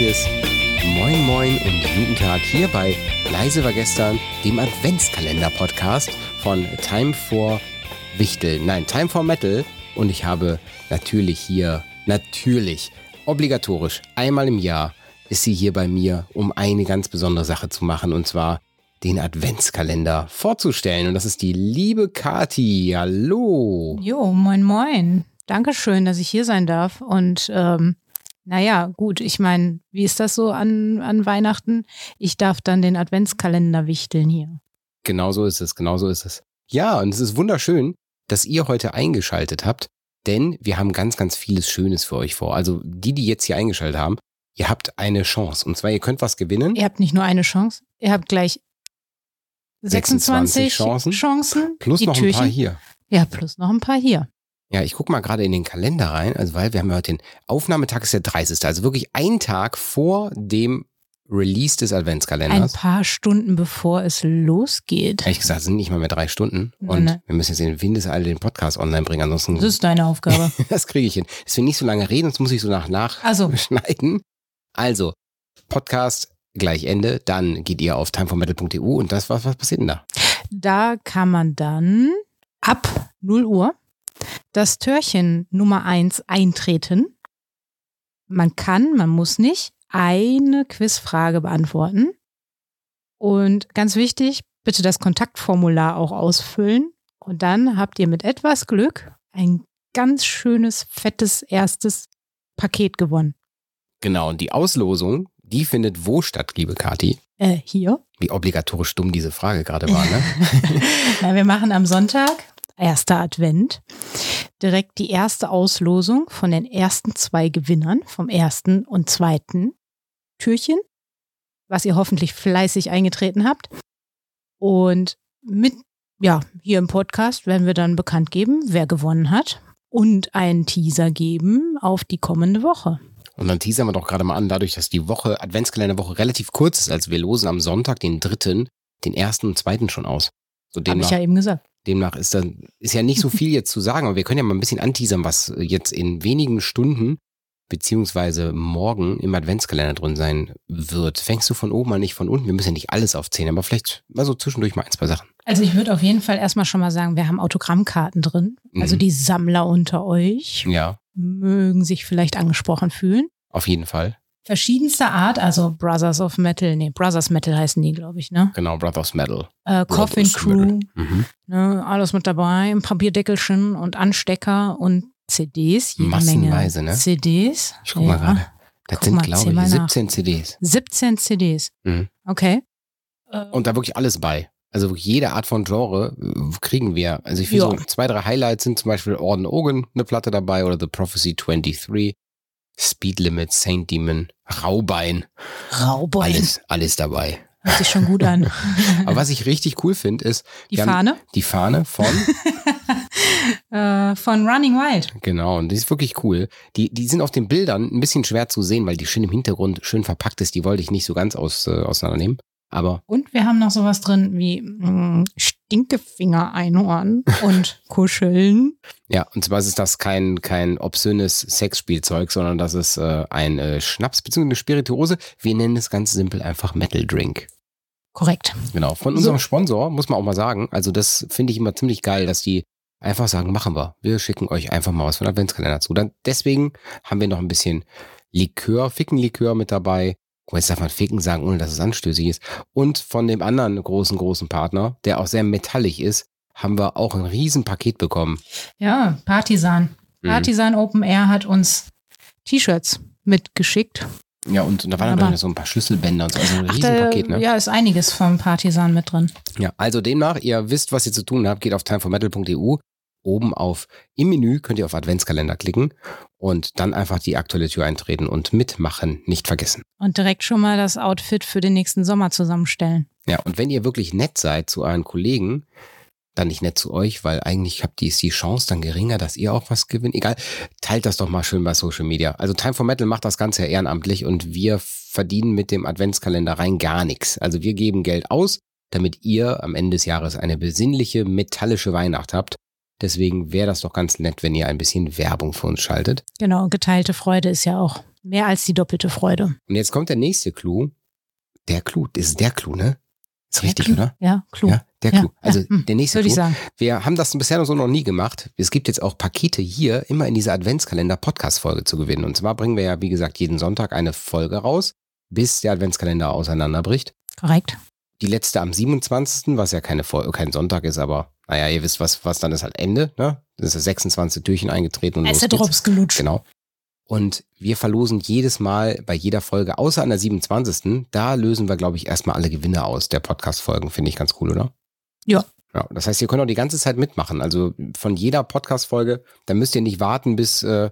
herzliches Moin Moin und guten Tag hier bei Leise war gestern, dem Adventskalender-Podcast von Time for Wichtel. Nein, Time for Metal. Und ich habe natürlich hier, natürlich, obligatorisch, einmal im Jahr ist sie hier bei mir, um eine ganz besondere Sache zu machen. Und zwar den Adventskalender vorzustellen. Und das ist die liebe Kati. Hallo. Jo, moin, moin. Dankeschön, dass ich hier sein darf. Und ähm, naja, gut, ich meine, wie ist das so an, an Weihnachten? Ich darf dann den Adventskalender wichteln hier. Genau so ist es, genau so ist es. Ja, und es ist wunderschön, dass ihr heute eingeschaltet habt, denn wir haben ganz, ganz vieles Schönes für euch vor. Also die, die jetzt hier eingeschaltet haben, ihr habt eine Chance. Und zwar, ihr könnt was gewinnen. Ihr habt nicht nur eine Chance, ihr habt gleich 26, 26 Chancen. Chancen. Plus noch ein Türchen. paar hier. Ja, plus noch ein paar hier. Ja, ich gucke mal gerade in den Kalender rein, also weil wir haben ja heute den Aufnahmetag ist der 30. Also wirklich ein Tag vor dem Release des Ein Adventskalenders. paar Stunden bevor es losgeht. Ehrlich gesagt, es sind nicht mal mehr drei Stunden. Und nein. wir müssen jetzt in Windeseile den Podcast online bringen. Ansonsten, Das ist deine Aufgabe. das kriege ich hin. Dass wir nicht so lange reden, sonst muss ich so nach nach Also, schneiden. Also, Podcast gleich Ende. Dann geht ihr auf timeformetal.eu und das, was, was passiert denn da? da kann man dann ab 0 Uhr das Türchen Nummer 1 eintreten. Man kann, man muss nicht, eine Quizfrage beantworten. Und ganz wichtig, bitte das Kontaktformular auch ausfüllen. Und dann habt ihr mit etwas Glück ein ganz schönes, fettes erstes Paket gewonnen. Genau, und die Auslosung, die findet wo statt, liebe Kati? Äh, hier. Wie obligatorisch dumm diese Frage gerade war, ne? Na, wir machen am Sonntag, erster Advent, direkt die erste Auslosung von den ersten zwei Gewinnern vom ersten und zweiten Türchen, was ihr hoffentlich fleißig eingetreten habt. Und mit, ja, hier im Podcast werden wir dann bekannt geben, wer gewonnen hat und einen Teaser geben auf die kommende Woche. Und dann teasern wir doch gerade mal an, dadurch, dass die Woche, Adventskalenderwoche relativ kurz ist, also wir losen am Sonntag, den dritten, den ersten und zweiten schon aus. So Habe ich ja eben gesagt. Demnach ist dann, ist ja nicht so viel jetzt zu sagen, aber wir können ja mal ein bisschen anteasern, was jetzt in wenigen Stunden beziehungsweise morgen im Adventskalender drin sein wird. Fängst du von oben an, nicht von unten? Wir müssen ja nicht alles aufzählen, aber vielleicht mal so zwischendurch mal ein, zwei Sachen. Also ich würde auf jeden Fall erstmal schon mal sagen, wir haben Autogrammkarten drin. Also Mhm. die Sammler unter euch Ja, mögen sich vielleicht angesprochen fühlen. auf jeden Fall. Verschiedenster Art, also Brothers of Metal, nee, Brothers Metal heißen die, glaube ich, ne? Genau, Brothers Metal. Äh, Coffin Brothers Crew. Mhm. ne, alles mit dabei, ein Papierdeckelchen und Anstecker und CDs, jede Menge Massenweise, ne? CDs. Ich guck mal gerade. Das Guck sind, glaube ich, nach. 17 CDs. 17 CDs. Mhm. Okay. Äh, Und da wirklich alles bei. Also jede Art von Genre äh, kriegen wir. Also ich finde Ja. so zwei, drei Highlights sind zum Beispiel Orden Ogan eine Platte dabei oder The Prophecy 23, Speed Limit, Saint Demon, Raubein, Raubein. alles, alles dabei. Hört sich schon gut an. Aber was ich richtig cool finde, ist Die Fahne die Fahne von, äh, von Running Wild. genau, und die ist wirklich cool. Die, die sind auf den Bildern ein bisschen schwer zu sehen, weil die schön im Hintergrund schön verpackt ist. Die wollte ich nicht so ganz aus, äh, auseinandernehmen. Aber Und wir haben noch sowas drin wie mh, Stinkefinger-Einhorn und Kuscheln. Ja, und zwar ist das kein, kein obszönes Sexspielzeug, sondern das ist äh, ein äh, Schnaps bzw. eine Spirituose. Wir nennen es ganz simpel einfach Metal Drink. Korrekt. Genau. Von So. unserem Sponsor muss man auch mal sagen, also das finde ich immer ziemlich geil, dass die einfach sagen, machen wir. Wir schicken euch einfach mal was von Adventskalender zu. Dann, deswegen haben wir noch ein bisschen Likör, Fickenlikör mit dabei. Jetzt darf man Ficken sagen, ohne dass es anstößig ist. Und von dem anderen großen, großen Partner, der auch sehr metallig ist, haben wir auch ein Riesenpaket bekommen. Ja, Partisan. Mhm. Partisan Open Air hat uns T-Shirts mitgeschickt. Ja, und, und da waren dann so ein paar Schlüsselbänder und so. Also ein Ach, Riesenpaket, da, ne? Ja, ist einiges vom Partisan mit drin. Ja, also demnach, ihr wisst, was ihr zu tun habt, geht auf timeformetal.eu. Oben auf im Menü könnt ihr auf Adventskalender klicken und dann einfach die aktuelle Tür eintreten und mitmachen nicht vergessen. Und direkt schon mal das Outfit für den nächsten Sommer zusammenstellen. Ja, und wenn ihr wirklich nett seid zu euren Kollegen, dann nicht nett zu euch, weil eigentlich habt ihr ist die Chance dann geringer, dass ihr auch was gewinnt. Egal, teilt das doch mal schön bei Social Media. Also Time for Metal macht das Ganze ja ehrenamtlich und wir verdienen mit dem Adventskalender rein gar nichts. Also wir geben Geld aus, damit ihr am Ende des Jahres eine besinnliche, metallische Weihnacht habt. Deswegen wäre das doch ganz nett, wenn ihr ein bisschen Werbung für uns schaltet. Genau, geteilte Freude ist ja auch mehr als die doppelte Freude. Und jetzt kommt der nächste Clou. Der Clou, das ist der Clou, ne? Ist Der richtig, Clou? oder? Ja, Clou. Ja, der Ja, Clou. Also ja, hm, der nächste Würde ich Clou. sagen. Wir haben das bisher noch so noch nie gemacht. Es gibt jetzt auch Pakete hier immer in dieser Adventskalender-Podcast-Folge zu gewinnen. Und zwar bringen wir ja, wie gesagt, jeden Sonntag eine Folge raus, bis der Adventskalender auseinanderbricht. Korrekt. Die letzte am 27., was ja keine Folge, kein Sonntag ist, aber naja, ihr wisst, was, was dann ist halt Ende, ne? Das ist das 26 Türchen eingetreten und ist los der geht's. Drops gelutscht. Genau. Und wir verlosen jedes Mal bei jeder Folge, außer an der 27. Da lösen wir, glaube ich, erstmal alle Gewinne aus der Podcast-Folgen. Finde ich ganz cool, oder? Ja. Ja, das heißt, ihr könnt auch die ganze Zeit mitmachen. Also von jeder Podcast-Folge, da müsst ihr nicht warten bis, äh,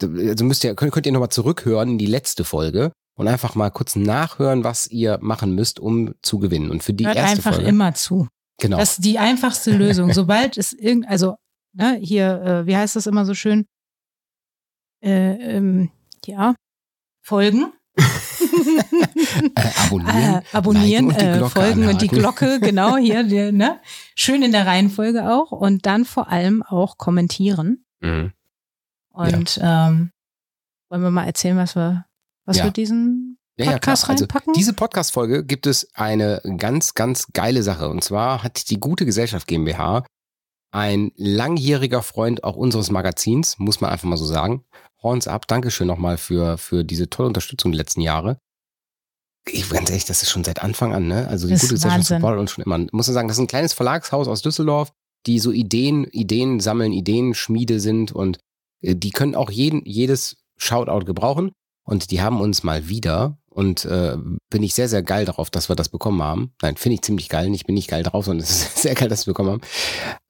also müsst ihr, könnt, könnt ihr nochmal zurückhören in die letzte Folge und einfach mal kurz nachhören, was ihr machen müsst, um zu gewinnen. Und für die Hört erste einfach Folge. immer zu. Genau. Das ist die einfachste Lösung. Sobald es irgend, also ne, hier, äh, wie heißt das immer so schön? Äh, ähm, ja, folgen. äh, abonnieren. Äh, abonnieren, und äh, folgen und die anhaken. Glocke, genau hier, die, ne? Schön in der Reihenfolge auch und dann vor allem auch kommentieren. Mhm. Und ähm, wollen wir mal erzählen, was wir, was Ja. wir diesen Ja, ja, klar. Podcast Also reinpacken? diese Podcast-Folge gibt es eine ganz, ganz geile Sache. Und zwar hat die Gute Gesellschaft GmbH ein langjähriger Freund auch unseres Magazins, muss man einfach mal so sagen. Horns ab, Dankeschön nochmal für, für diese tolle Unterstützung die letzten Jahre. Ich ganz ehrlich, das ist schon seit Anfang an, ne? Also die Das Gute Gesellschaft supportet uns schon immer. Muss man sagen, das ist ein kleines Verlagshaus aus Düsseldorf, die so Ideen, Ideen sammeln, Ideen Schmiede sind und äh, die können auch jeden, jedes Shoutout gebrauchen. Und die haben uns mal wieder, und äh, bin ich sehr, sehr geil darauf, dass wir das bekommen haben. Nein, finde ich ziemlich geil. Ich bin nicht geil drauf, sondern es ist sehr geil, dass wir bekommen haben.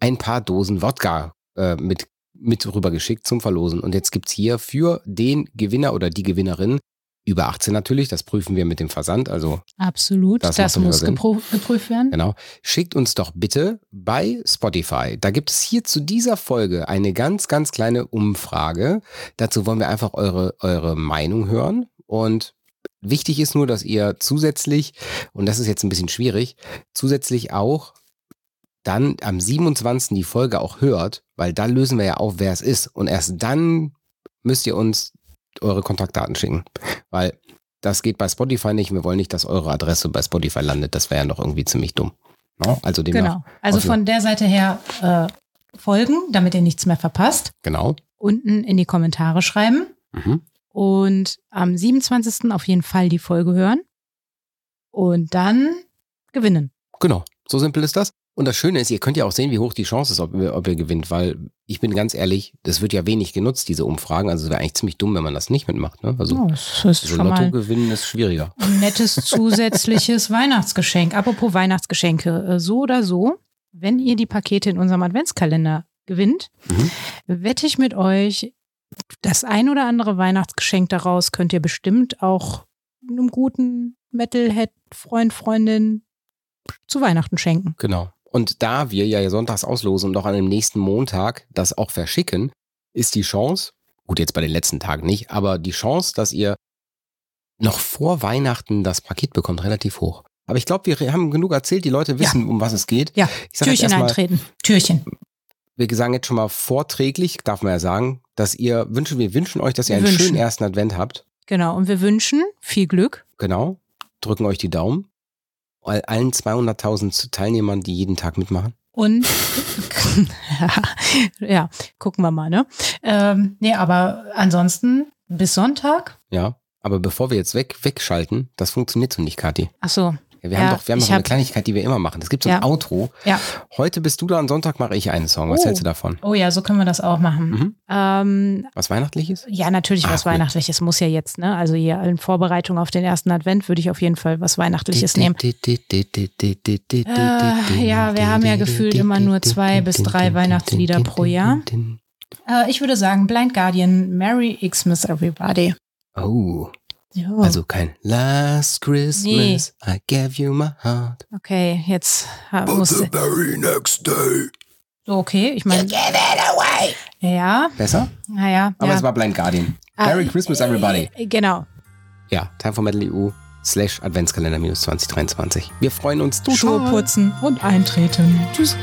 Ein paar Dosen Wodka äh, mit, mit rübergeschickt zum Verlosen. Und jetzt gibt's hier für den Gewinner oder die Gewinnerin über 18 natürlich, das prüfen wir mit dem Versand. Also Absolut, Das das, muss geprüft werden. Genau. Schickt uns doch bitte bei Spotify. Da gibt es hier zu dieser Folge eine ganz, ganz kleine Umfrage. Dazu wollen wir einfach eure, eure Meinung hören. Und wichtig ist nur, dass ihr zusätzlich, und das ist jetzt ein bisschen schwierig, zusätzlich auch dann am 27. die Folge auch hört, weil dann lösen wir ja auf, wer es ist. Und erst dann müsst ihr uns eure Kontaktdaten schicken. Weil das geht bei Spotify nicht. Wir wollen nicht, dass eure Adresse bei Spotify landet. Das wäre ja noch irgendwie ziemlich dumm. No? Also Genau. Also von der Seite her äh, folgen, damit ihr nichts mehr verpasst. genau. Unten in die Kommentare schreiben Mhm. und am 27. auf jeden Fall die Folge hören und dann gewinnen. Genau. So simpel ist das. Und das Schöne ist, ihr könnt ja auch sehen, wie hoch die Chance ist, ob ihr, ob ihr gewinnt, weil ich bin ganz ehrlich, das wird ja wenig genutzt, diese Umfragen. Also es wäre eigentlich ziemlich dumm, wenn man das nicht mitmacht. Ne? Also Oh, das ist so Lotto gewinnen ist schwieriger. ein nettes zusätzliches Weihnachtsgeschenk. Apropos Weihnachtsgeschenke, äh, so oder so, wenn ihr die Pakete in unserem Adventskalender gewinnt, Mhm. wette ich mit euch, das ein oder andere Weihnachtsgeschenk daraus könnt ihr bestimmt auch einem guten Metalhead-Freund, Freundin zu Weihnachten schenken. Genau. Und da wir ja sonntags auslosen und auch an dem nächsten Montag das auch verschicken, ist die Chance, gut, jetzt bei den letzten Tagen nicht, aber die Chance, dass ihr noch vor Weihnachten das Paket bekommt, relativ hoch. Aber ich glaube, wir haben genug erzählt, die Leute wissen, um was es geht. Ja, Türchen erstmal, eintreten. Türchen. wir sagen jetzt schon mal vorträglich, darf man ja sagen, dass ihr wünschen, wir wünschen euch, dass ihr einen wünschen. schönen ersten Advent habt. Genau. Und wir wünschen viel Glück. Genau. Drücken euch die Daumen. All- Allen 200.000 Teilnehmern, die jeden Tag mitmachen. Und ja, gucken wir mal, ne? Ähm, nee, aber ansonsten bis Sonntag. Ja. Aber bevor wir jetzt weg, wegschalten, das funktioniert so nicht, Kathi. Ach so, Ja, wir Ja, haben doch, wir haben doch so eine hab- Kleinigkeit, die wir immer machen. Es gibt so ein Ja. Outro. Ja. Heute bist du da, am Sonntag mache ich einen Song. Was Oh. hältst du davon? Oh ja, so können wir das auch machen. Mhm. Ähm, Was Weihnachtliches? ja, natürlich Ah, was cool. Weihnachtliches muss ja jetzt, ne? Also hier in Vorbereitung auf den ersten Advent würde ich auf jeden Fall was Weihnachtliches nehmen. Äh, ja, wir haben ja gefühlt immer nur zwei bis drei Weihnachtslieder pro Jahr. Äh, ich würde sagen, Blind Guardian, Merry Xmas Everybody. Oh, Ja. also kein Last Christmas, I gave you my heart. okay, jetzt ha- muss. very next day. So, okay, ich meine. Ja, Besser? naja. Aber ja. es war Blind Guardian. Ah, Merry Christmas, everybody. Genau. Ja, Time for Metal EU slash Adventskalender minus 2023. Wir freuen uns total. Schuhe putzen und eintreten. Tschüss.